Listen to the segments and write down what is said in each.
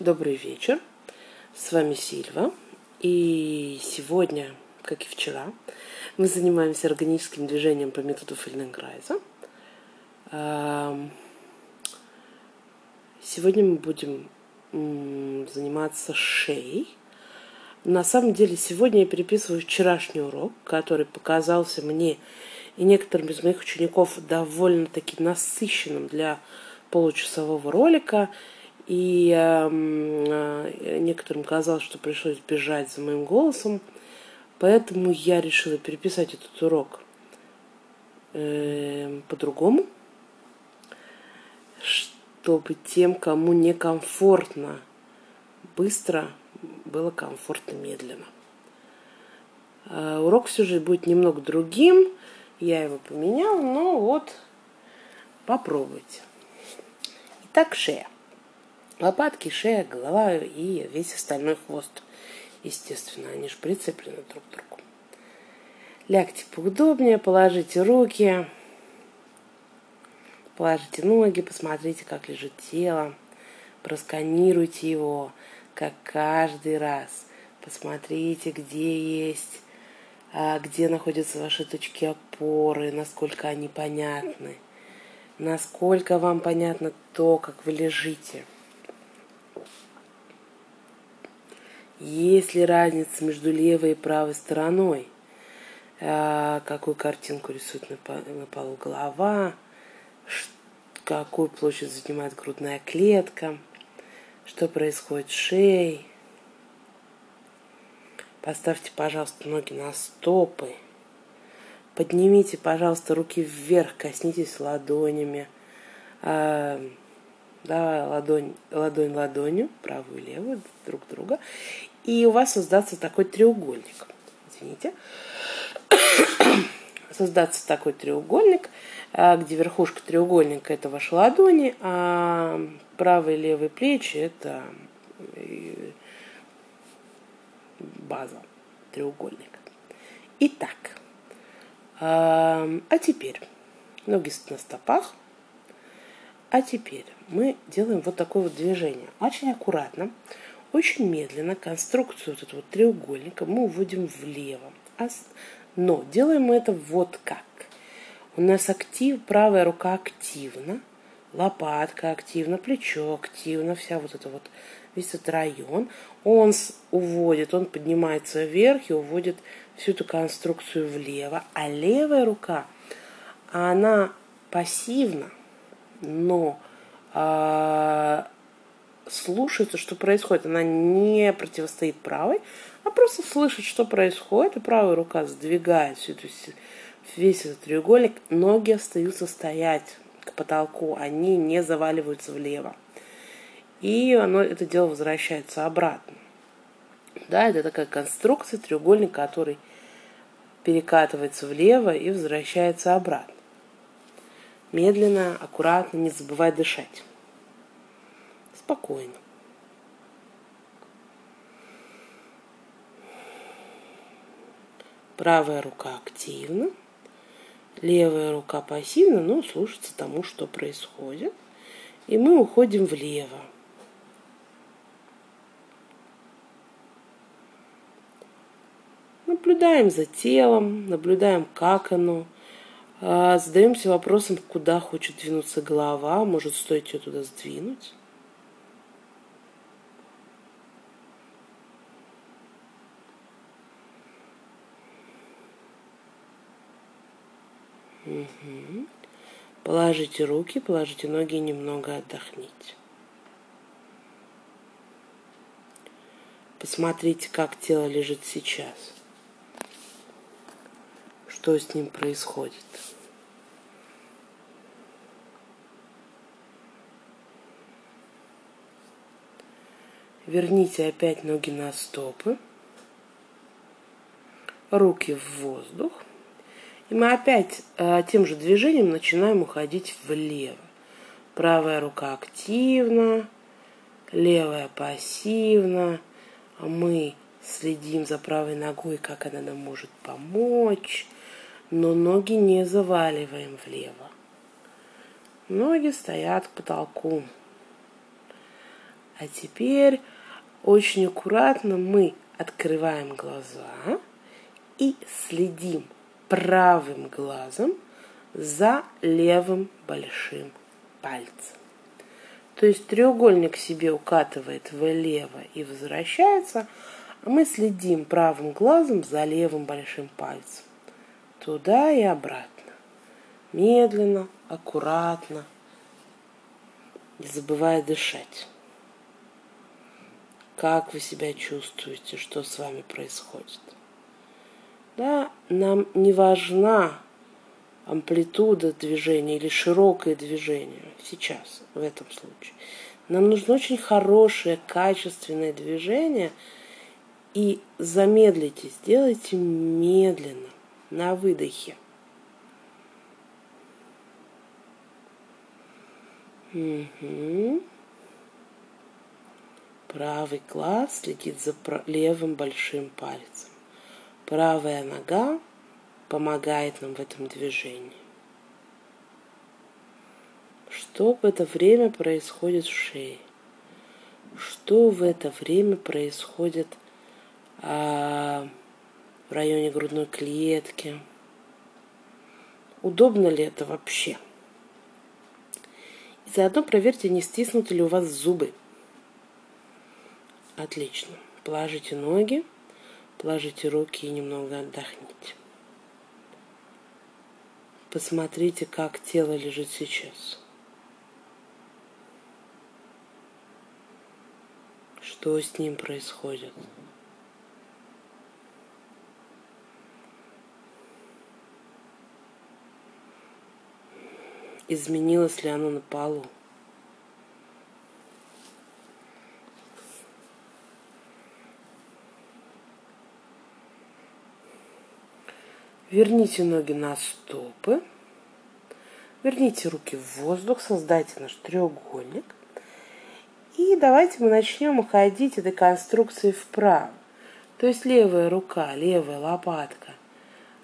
Добрый вечер. С вами Сильва. И сегодня, как и вчера, мы занимаемся органическим движением по методу Фельденкрайза. Сегодня мы будем заниматься шеей. На самом деле, сегодня я переписываю вчерашний урок, который показался мне и некоторым из моих учеников довольно-таки насыщенным для получасового ролика – и э, некоторым казалось, что пришлось бежать за моим голосом. Поэтому я решила переписать этот урок э, по-другому, чтобы тем, кому некомфортно быстро, было комфортно медленно. Э, урок все же будет немного другим. Я его поменял, но вот попробуйте. Итак, шея. Лопатки, шея, голова и весь остальной хвост. Естественно, они же прицеплены друг к другу. Лягте поудобнее, положите руки, положите ноги, посмотрите, как лежит тело, просканируйте его, как каждый раз. Посмотрите, где есть, а, где находятся ваши точки опоры, насколько они понятны, насколько вам понятно то, как вы лежите – Есть ли разница между левой и правой стороной? А, какую картинку рисует на полу голова? Какую площадь занимает грудная клетка? Что происходит с шеей? Поставьте, пожалуйста, ноги на стопы. Поднимите, пожалуйста, руки вверх, коснитесь ладонями. А, да, ладонь, ладонь ладонью, правую и левую, друг друга. И у вас создаться такой треугольник. Извините. создаться такой треугольник, а, где верхушка треугольника это ваши ладони, а правые и левые плечи это э, база треугольника. Итак, а, а теперь ноги на стопах, а теперь мы делаем вот такое вот движение. Очень аккуратно, очень медленно конструкцию вот этого вот треугольника мы уводим влево. Но делаем мы это вот как. У нас актив, правая рука активна, лопатка активна, плечо активно, вся вот эта вот, весь этот район. Он уводит, он поднимается вверх и уводит всю эту конструкцию влево. А левая рука, она пассивна, но а, слушается, что происходит. Она не противостоит правой, а просто слышит, что происходит, и правая рука сдвигает всю эту, весь этот треугольник. Ноги остаются стоять к потолку, они не заваливаются влево. И оно, это дело возвращается обратно. Да, это такая конструкция треугольника, который перекатывается влево и возвращается обратно. Медленно, аккуратно, не забывай дышать. Спокойно. Правая рука активна, левая рука пассивна, но слушается тому, что происходит. И мы уходим влево. Наблюдаем за телом, наблюдаем, как оно а, задаемся вопросом, куда хочет двинуться голова, может стоит ее туда сдвинуть. Угу. Положите руки, положите ноги и немного отдохните. Посмотрите, как тело лежит сейчас. Что с ним происходит. Верните опять ноги на стопы, руки в воздух. И мы опять э, тем же движением начинаем уходить влево. Правая рука активна, левая пассивна. Мы следим за правой ногой, как она нам может помочь. Но ноги не заваливаем влево. Ноги стоят к потолку. А теперь очень аккуратно мы открываем глаза и следим правым глазом за левым большим пальцем. То есть треугольник себе укатывает влево и возвращается, а мы следим правым глазом за левым большим пальцем. Туда и обратно. Медленно, аккуратно, не забывая дышать. Как вы себя чувствуете, что с вами происходит? Да, нам не важна амплитуда движения или широкое движение сейчас, в этом случае. Нам нужно очень хорошее, качественное движение. И замедлите, сделайте медленно, на выдохе. Угу. Правый глаз следит за левым большим пальцем. Правая нога помогает нам в этом движении. Что в это время происходит в шее? Что в это время происходит а, в районе грудной клетки? Удобно ли это вообще? И заодно проверьте, не стиснуты ли у вас зубы. Отлично. Положите ноги, положите руки и немного отдохните. Посмотрите, как тело лежит сейчас. Что с ним происходит? Изменилось ли оно на полу? Верните ноги на стопы. Верните руки в воздух, создайте наш треугольник. И давайте мы начнем уходить этой конструкции вправо. То есть левая рука, левая лопатка,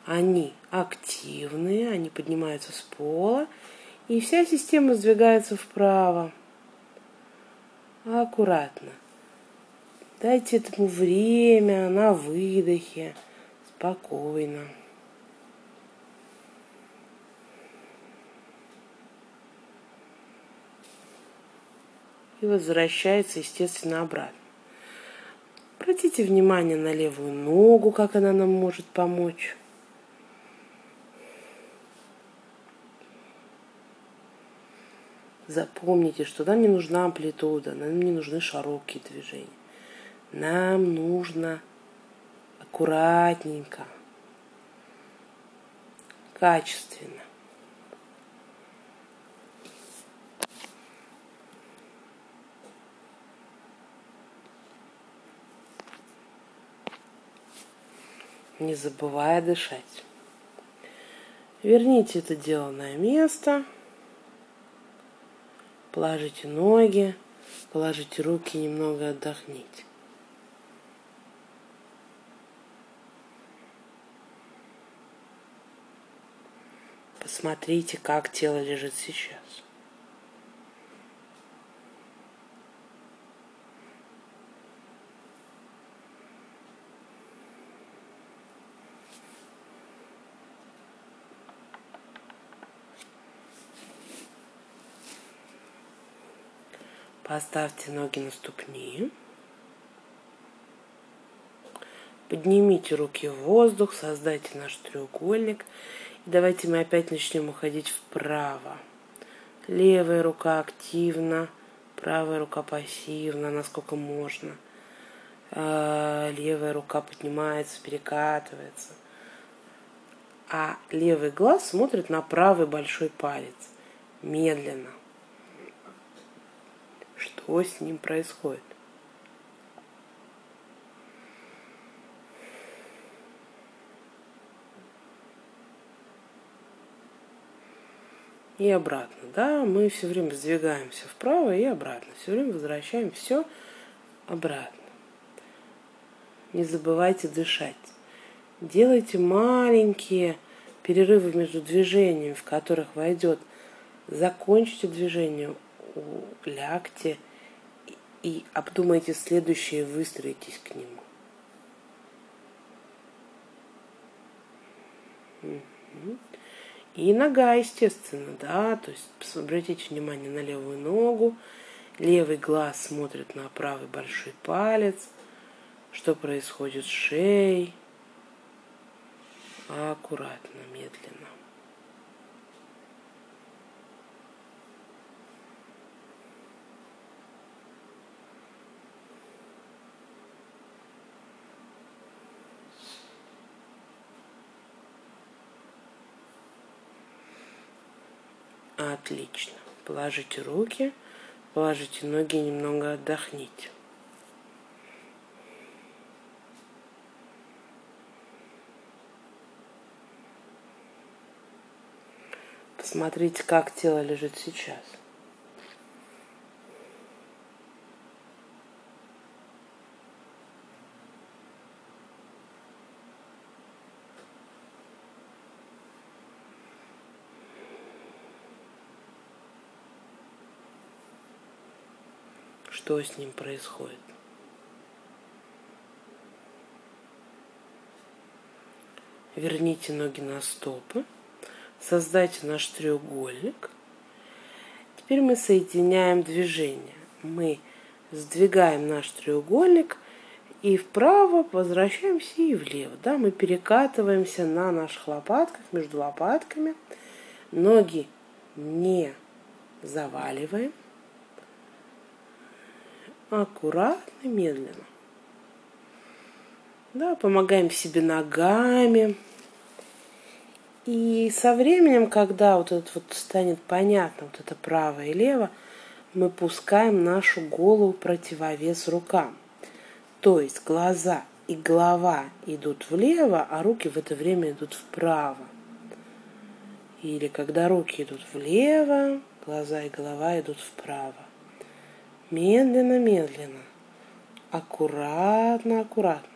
они активные, они поднимаются с пола, и вся система сдвигается вправо. Аккуратно. Дайте этому время на выдохе, спокойно. И возвращается, естественно, обратно. Обратите внимание на левую ногу, как она нам может помочь. Запомните, что нам не нужна амплитуда, нам не нужны широкие движения. Нам нужно аккуратненько, качественно. Не забывая дышать. Верните это дело на место. Положите ноги, положите руки, немного отдохните. Посмотрите, как тело лежит сейчас. Поставьте ноги на ступни. Поднимите руки в воздух, создайте наш треугольник. И давайте мы опять начнем уходить вправо. Левая рука активно, правая рука пассивно, насколько можно. А, левая рука поднимается, перекатывается. А левый глаз смотрит на правый большой палец. Медленно что с ним происходит. И обратно, да, мы все время сдвигаемся вправо и обратно, все время возвращаем все обратно. Не забывайте дышать. Делайте маленькие перерывы между движениями, в которых войдет. Закончите движение, лягте и обдумайте следующее, выстроитесь к нему. И нога, естественно, да, то есть обратите внимание на левую ногу, левый глаз смотрит на правый большой палец, что происходит с шеей, аккуратно, медленно. Отлично. Положите руки, положите ноги, немного отдохните. Посмотрите, как тело лежит сейчас. Что с ним происходит. Верните ноги на стопы. Создайте наш треугольник. Теперь мы соединяем движение. Мы сдвигаем наш треугольник и вправо возвращаемся и влево. Да, мы перекатываемся на наших лопатках, между лопатками. Ноги не заваливаем аккуратно, медленно. Да, помогаем себе ногами. И со временем, когда вот это вот станет понятно, вот это право и лево, мы пускаем нашу голову противовес рукам. То есть глаза и голова идут влево, а руки в это время идут вправо. Или когда руки идут влево, глаза и голова идут вправо. Медленно, медленно. Аккуратно, аккуратно.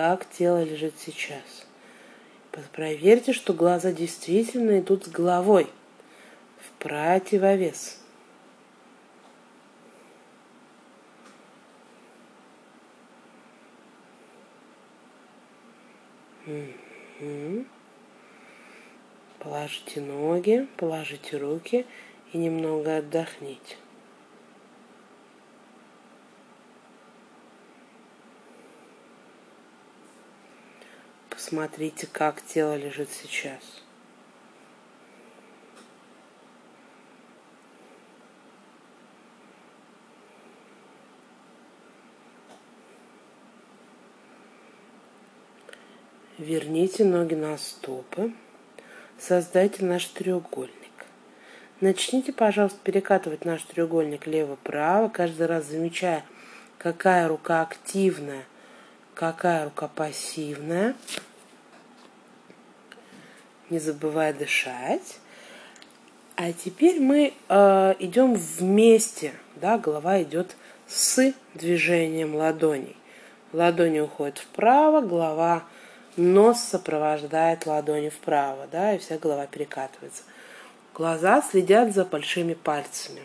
как тело лежит сейчас. Проверьте, что глаза действительно идут с головой в противовес. Угу. Положите ноги, положите руки и немного отдохните. Посмотрите, как тело лежит сейчас. Верните ноги на стопы. Создайте наш треугольник. Начните, пожалуйста, перекатывать наш треугольник лево-право, каждый раз замечая, какая рука активная, какая рука пассивная. Не забывая дышать. А теперь мы э, идем вместе, да, голова идет с движением ладоней. Ладони уходят вправо, голова Нос сопровождает ладони вправо, да, и вся голова перекатывается. Глаза следят за большими пальцами.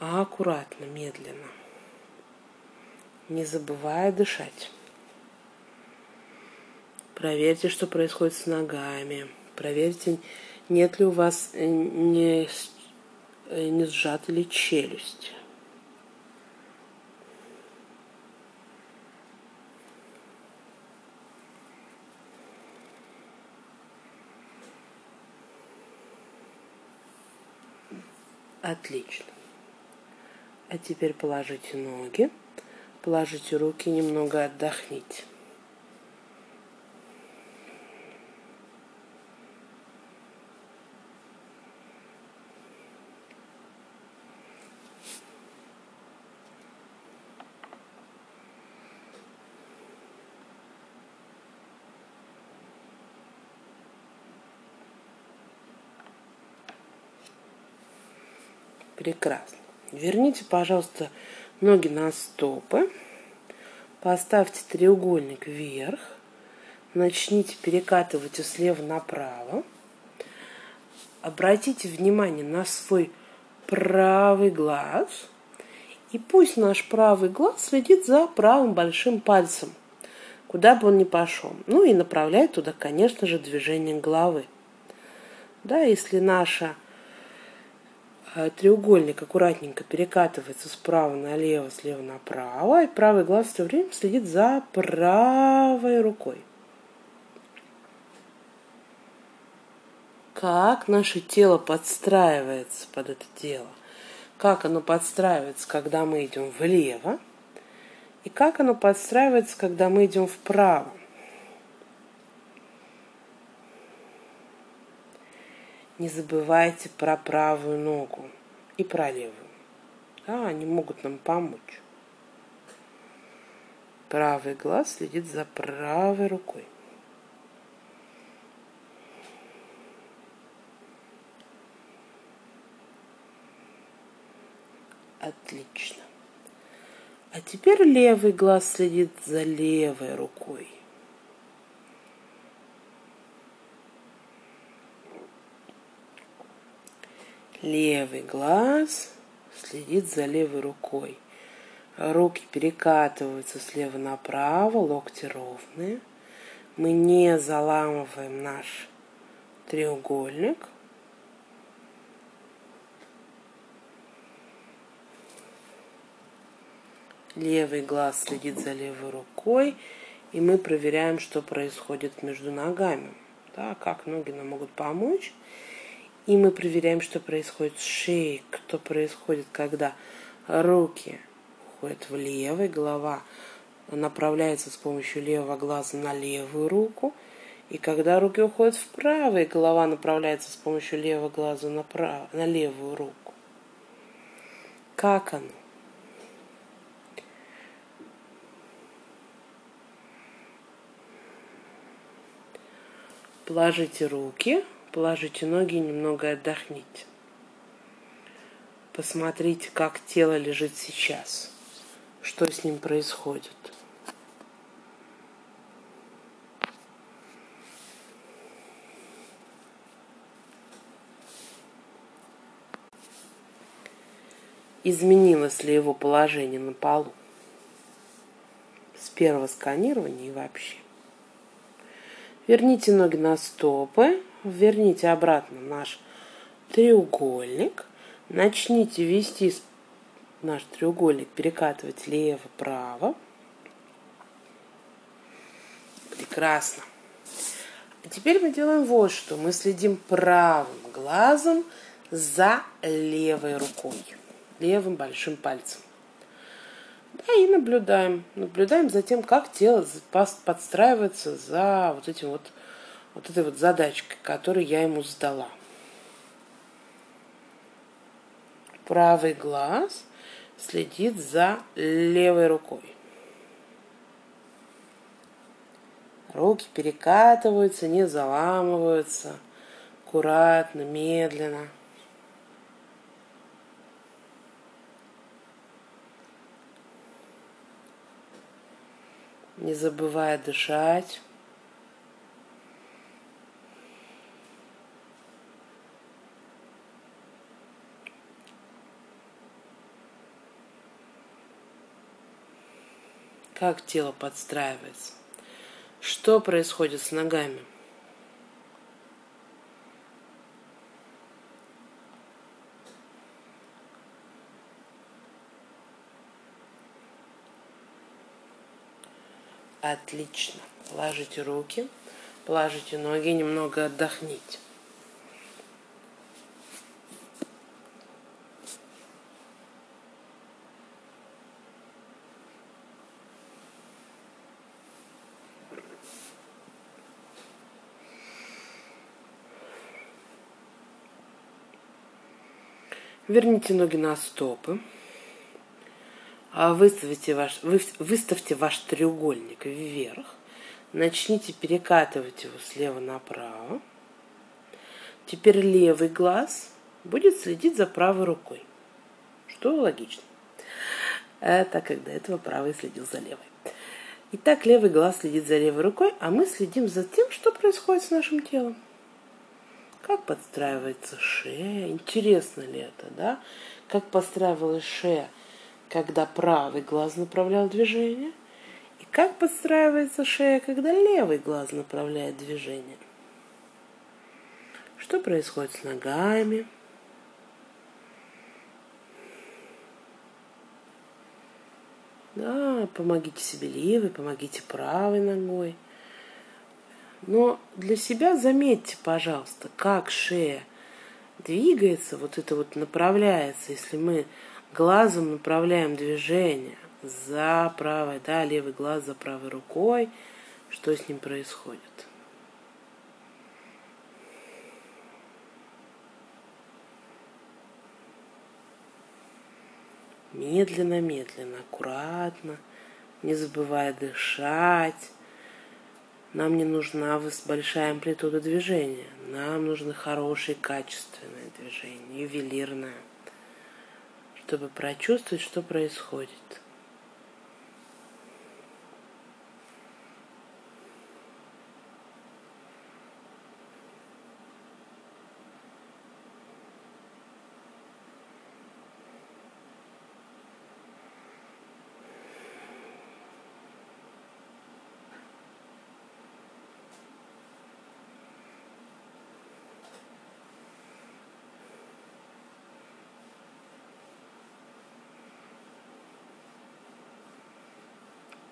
А аккуратно, медленно. Не забывая дышать. Проверьте, что происходит с ногами. Проверьте, нет ли у вас э, не, э, не сжата ли челюсть. Отлично. А теперь положите ноги, положите руки, немного отдохните. Прекрасно. Верните, пожалуйста, ноги на стопы, поставьте треугольник вверх, начните перекатывать его слева направо, обратите внимание на свой правый глаз, и пусть наш правый глаз следит за правым большим пальцем, куда бы он ни пошел. Ну и направляет туда, конечно же, движение головы. Да, если наша треугольник аккуратненько перекатывается справа налево, слева направо, и правый глаз все время следит за правой рукой. Как наше тело подстраивается под это тело, как оно подстраивается, когда мы идем влево, и как оно подстраивается, когда мы идем вправо. Не забывайте про правую ногу и про левую. Да, они могут нам помочь. Правый глаз следит за правой рукой. Отлично. А теперь левый глаз следит за левой рукой. Левый глаз следит за левой рукой. Руки перекатываются слева направо, локти ровные. Мы не заламываем наш треугольник. Левый глаз следит за левой рукой, и мы проверяем, что происходит между ногами. Да, как ноги нам могут помочь. И мы проверяем, что происходит с шеей, что происходит, когда руки уходят влево, и голова направляется с помощью левого глаза на левую руку. И когда руки уходят вправо, и голова направляется с помощью левого глаза на, прав... на левую руку. Как оно? Положите руки Положите ноги и немного отдохните. Посмотрите, как тело лежит сейчас. Что с ним происходит. изменилось ли его положение на полу с первого сканирования и вообще. Верните ноги на стопы, верните обратно наш треугольник, начните вести наш треугольник, перекатывать лево-право. Прекрасно. А теперь мы делаем вот что. Мы следим правым глазом за левой рукой, левым большим пальцем. Да, и наблюдаем. Наблюдаем за тем, как тело подстраивается за вот этим вот вот этой вот задачкой, которую я ему сдала. Правый глаз следит за левой рукой. Руки перекатываются, не заламываются. Аккуратно, медленно. Не забывая дышать. Как тело подстраивается, что происходит с ногами. Отлично. Положите руки, положите ноги, немного отдохните. Верните ноги на стопы. А выставите ваш, выставьте ваш треугольник вверх. Начните перекатывать его слева направо. Теперь левый глаз будет следить за правой рукой. Что логично. Это когда этого правый следил за левой. Итак, левый глаз следит за левой рукой, а мы следим за тем, что происходит с нашим телом. Как подстраивается шея? Интересно ли это, да? Как подстраивалась шея, когда правый глаз направлял движение? И как подстраивается шея, когда левый глаз направляет движение? Что происходит с ногами? Да, помогите себе левой, помогите правой ногой. Но для себя заметьте, пожалуйста, как шея двигается, вот это вот направляется, если мы глазом направляем движение за правой, да, левый глаз за правой рукой, что с ним происходит. Медленно, медленно, аккуратно, не забывая дышать. Нам не нужна большая амплитуда движения. Нам нужно хорошее, качественное движение, ювелирное, чтобы прочувствовать, что происходит.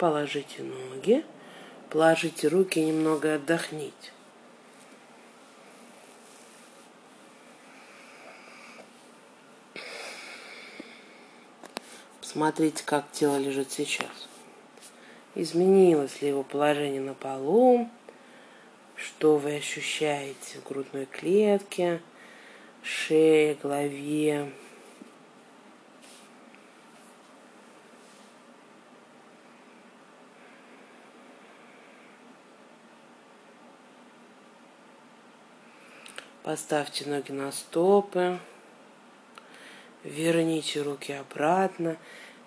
Положите ноги, положите руки и немного отдохните. Посмотрите, как тело лежит сейчас. Изменилось ли его положение на полу? Что вы ощущаете в грудной клетке, шее, голове? Поставьте ноги на стопы. Верните руки обратно.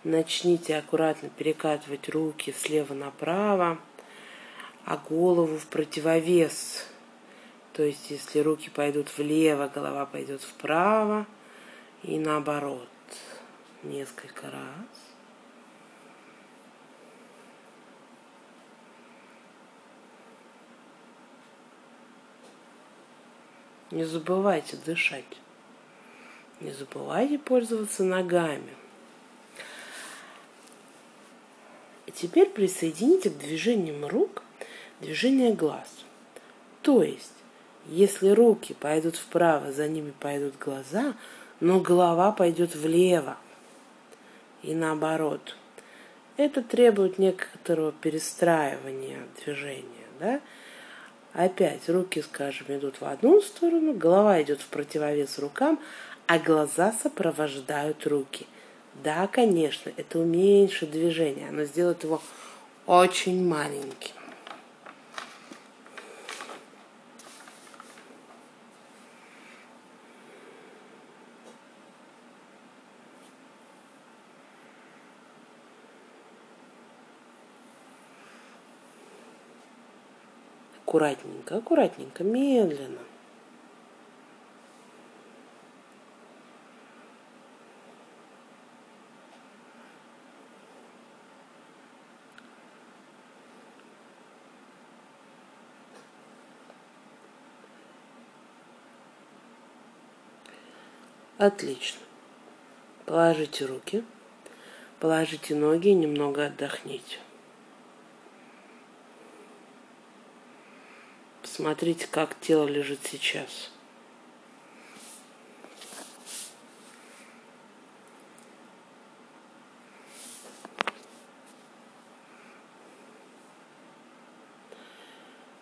Начните аккуратно перекатывать руки слева направо, а голову в противовес. То есть, если руки пойдут влево, голова пойдет вправо и наоборот. Несколько раз. Не забывайте дышать. Не забывайте пользоваться ногами. И теперь присоедините к движениям рук движение глаз. То есть, если руки пойдут вправо, за ними пойдут глаза, но голова пойдет влево и наоборот. Это требует некоторого перестраивания движения, да? Опять руки, скажем, идут в одну сторону, голова идет в противовес рукам, а глаза сопровождают руки. Да, конечно, это уменьшит движение, оно сделает его очень маленьким. Аккуратненько, аккуратненько, медленно. Отлично. Положите руки, положите ноги и немного отдохните. Смотрите, как тело лежит сейчас.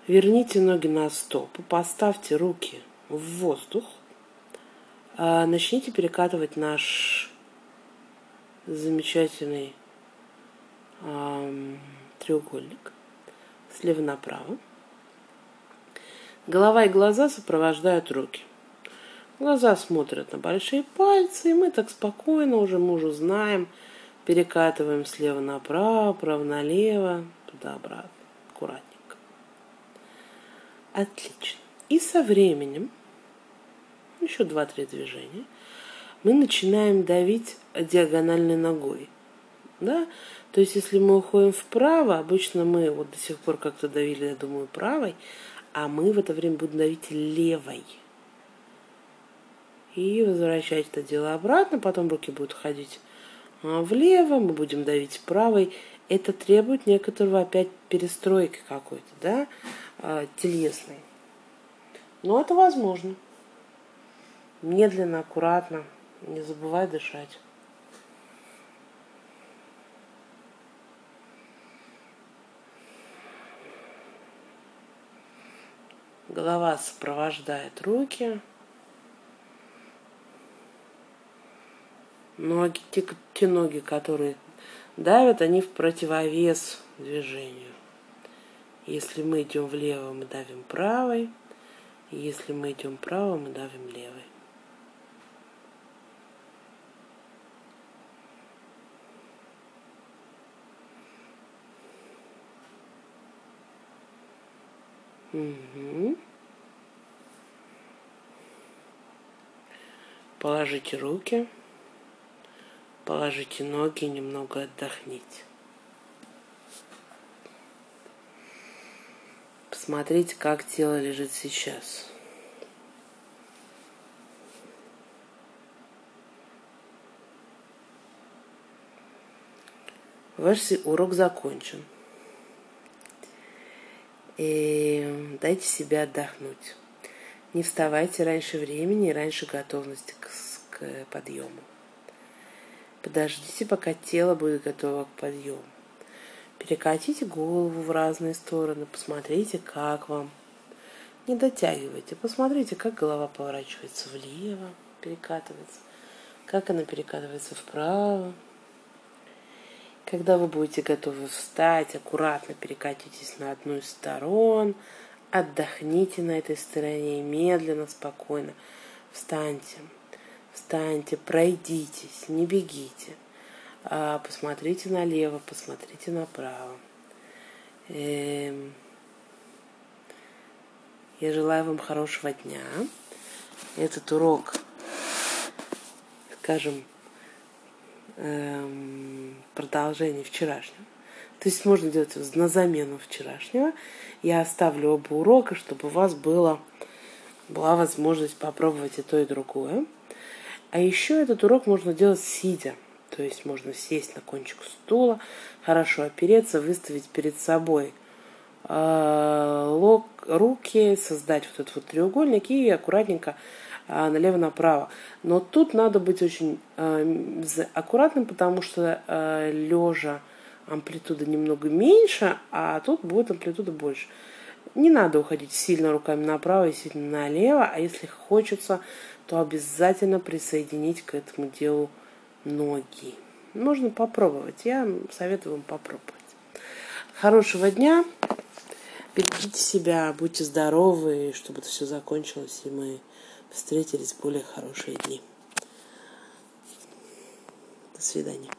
Верните ноги на стопы, поставьте руки в воздух, а начните перекатывать наш замечательный треугольник слева направо. Голова и глаза сопровождают руки. Глаза смотрят на большие пальцы, и мы так спокойно уже мужу знаем, Перекатываем слева направо, право налево, туда-обратно. Аккуратненько. Отлично. И со временем, еще два-три движения, мы начинаем давить диагональной ногой. Да? То есть, если мы уходим вправо, обычно мы вот до сих пор как-то давили, я думаю, правой, а мы в это время будем давить левой. И возвращать это дело обратно, потом руки будут ходить а, влево, мы будем давить правой. Это требует некоторого опять перестройки какой-то, да, а, телесной. Но это возможно. Медленно, аккуратно, не забывай дышать. Голова сопровождает руки. Ноги, те, те ноги, которые давят, они в противовес движению. Если мы идем влево, мы давим правой. Если мы идем вправо, мы давим левой. Угу. Положите руки, положите ноги, немного отдохните. Посмотрите, как тело лежит сейчас. Ваш урок закончен и дайте себе отдохнуть. Не вставайте раньше времени и раньше готовности к, к подъему. Подождите, пока тело будет готово к подъему. Перекатите голову в разные стороны, посмотрите, как вам. Не дотягивайте, посмотрите, как голова поворачивается влево, перекатывается, как она перекатывается вправо. Когда вы будете готовы встать, аккуратно перекатитесь на одну из сторон, отдохните на этой стороне, медленно, спокойно встаньте, встаньте, пройдитесь, не бегите, а посмотрите налево, посмотрите направо. Эм... Я желаю вам хорошего дня. Этот урок, скажем, эм, продолжение вчерашнего. То есть можно делать на замену вчерашнего. Я оставлю оба урока, чтобы у вас было, была возможность попробовать и то, и другое. А еще этот урок можно делать сидя. То есть можно сесть на кончик стула, хорошо опереться, выставить перед собой э, лок, руки, создать вот этот вот треугольник и аккуратненько а, налево-направо. Но тут надо быть очень э, аккуратным, потому что э, лежа амплитуда немного меньше, а тут будет амплитуда больше. Не надо уходить сильно руками направо и сильно налево, а если хочется, то обязательно присоединить к этому делу ноги. Можно попробовать. Я советую вам попробовать. Хорошего дня. Берегите себя, будьте здоровы, чтобы это все закончилось, и мы встретились более хорошие дни. До свидания.